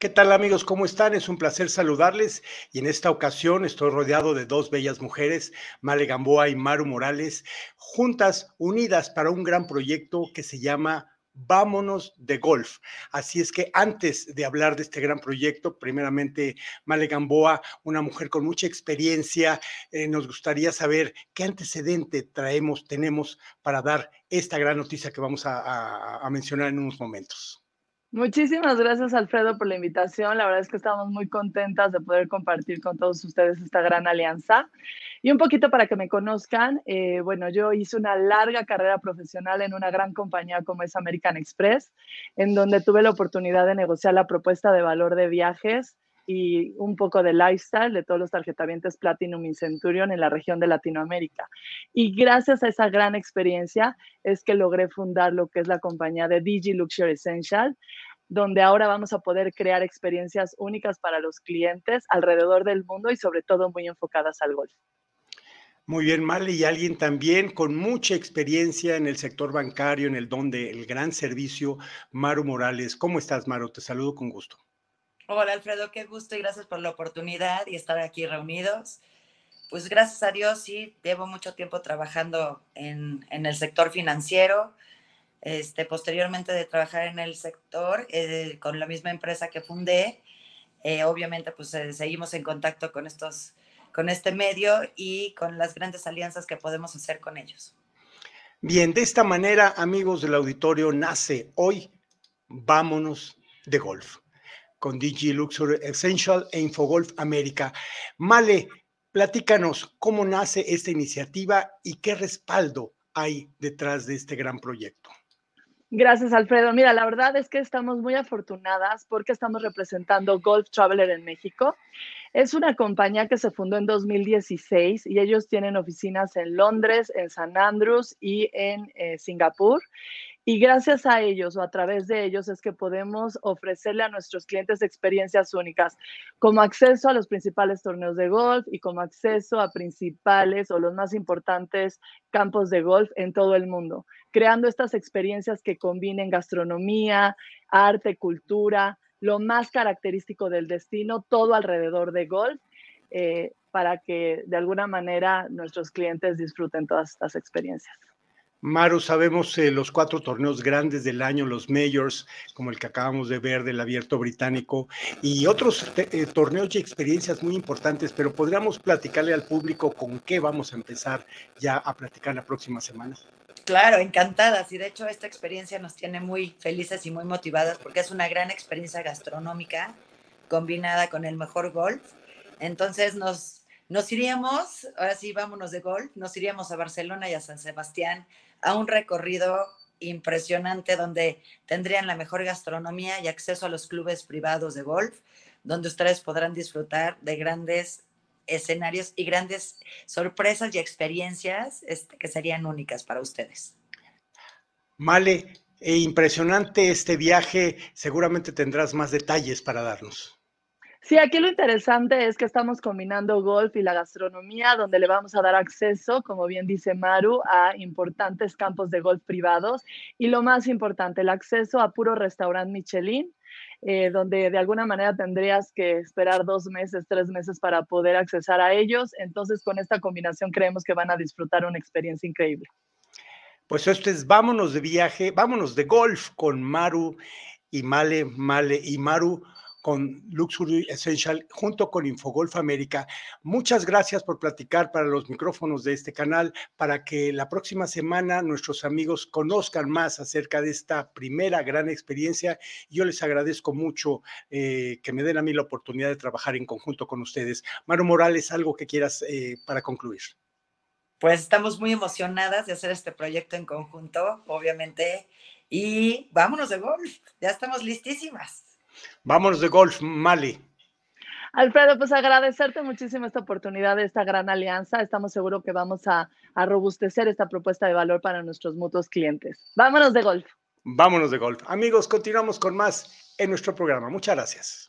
¿Qué tal amigos? ¿Cómo están? Es un placer saludarles y en esta ocasión estoy rodeado de dos bellas mujeres, Male Gamboa y Maru Morales, juntas, unidas para un gran proyecto que se llama Vámonos de Golf. Así es que antes de hablar de este gran proyecto, primeramente, Male Gamboa, una mujer con mucha experiencia, eh, nos gustaría saber qué antecedente traemos, tenemos para dar esta gran noticia que vamos a mencionar en unos momentos. Muchísimas gracias, Alfredo, por la invitación. La verdad es que estamos muy contentas de poder compartir con todos ustedes esta gran alianza. Y un poquito para que me conozcan, eh, bueno, yo hice una larga carrera profesional en una gran compañía como es American Express, en donde tuve la oportunidad de negociar la propuesta de valor de viajes y un poco de lifestyle de todos los tarjetavientes Platinum y Centurion en la región de Latinoamérica. Y gracias a esa gran experiencia es que logré fundar lo que es la compañía de Digi Luxury Essential, donde ahora vamos a poder crear experiencias únicas para los clientes alrededor del mundo y sobre todo muy enfocadas al golf. Muy bien, Marley, y alguien también con mucha experiencia en el sector bancario, en el don del gran servicio, Maru Morales. ¿Cómo estás, Maru? Te saludo con gusto. Hola Alfredo, qué gusto y gracias por la oportunidad y estar aquí reunidos. Pues gracias a Dios, sí, llevo mucho tiempo trabajando en, el sector financiero. Este, posteriormente de trabajar en el sector eh, con la misma empresa que fundé, eh, obviamente pues eh, seguimos en contacto con, estos, con este medio y con las grandes alianzas que podemos hacer con ellos. Bien, de esta manera, amigos del auditorio, nace hoy Vámonos de Golf con DG Luxury Essential e Infogolf América. Male, platícanos cómo nace esta iniciativa y qué respaldo hay detrás de este gran proyecto. Gracias, Alfredo. Mira, la verdad es que estamos muy afortunadas porque estamos representando Golf Traveler en México. Es una compañía que se fundó en 2016 y ellos tienen oficinas en Londres, en San Andrews y en eh, Singapur. Y gracias a ellos o a través de ellos es que podemos ofrecerle a nuestros clientes experiencias únicas, como acceso a los principales torneos de golf y como acceso a principales o los más importantes campos de golf en todo el mundo, creando estas experiencias que combinen gastronomía, arte, cultura, lo más característico del destino, todo alrededor de golf. Eh, para que de alguna manera nuestros clientes disfruten todas estas experiencias. Maru, sabemos eh, los cuatro torneos grandes del año, los majors, como el que acabamos de ver del abierto británico, y otros eh, torneos y experiencias muy importantes, pero podríamos platicarle al público con qué vamos a empezar ya a platicar la próxima semana. Claro, encantadas. Y de hecho esta experiencia nos tiene muy felices y muy motivadas porque es una gran experiencia gastronómica combinada con el mejor golf. Entonces nos, nos iríamos, ahora sí, vámonos de golf, nos iríamos a Barcelona y a San Sebastián a un recorrido impresionante donde tendrían la mejor gastronomía y acceso a los clubes privados de golf, donde ustedes podrán disfrutar de grandes escenarios y grandes sorpresas y experiencias este, que serían únicas para ustedes. Male, e impresionante este viaje, seguramente tendrás más detalles para darnos. Sí, aquí lo interesante es que estamos combinando golf y la gastronomía, donde le vamos a dar acceso, como bien dice Maru, a importantes campos de golf privados y lo más importante, el acceso a puro restaurante Michelin, eh, donde de alguna manera tendrías que esperar dos meses, tres meses para poder accesar a ellos. Entonces, con esta combinación creemos que van a disfrutar una experiencia increíble. Pues esto es Vámonos de viaje, vámonos de golf con Maru y Male, Male y Maru con Luxury Essential junto con Infogolf América. Muchas gracias por platicar para los micrófonos de este canal para que la próxima semana nuestros amigos conozcan más acerca de esta primera gran experiencia. Yo les agradezco mucho eh, que me den a mí la oportunidad de trabajar en conjunto con ustedes. Maru Morales, algo que quieras eh, para concluir. Pues estamos muy emocionadas de hacer este proyecto en conjunto, obviamente, y vámonos de golf, ya estamos listísimas. Vámonos de golf, Mali. Alfredo, pues agradecerte muchísimo esta oportunidad de esta gran alianza. Estamos seguros que vamos a, a, robustecer esta propuesta de valor para nuestros mutuos clientes. Vámonos de golf. Vámonos de golf. Amigos, continuamos con más en nuestro programa. Muchas gracias.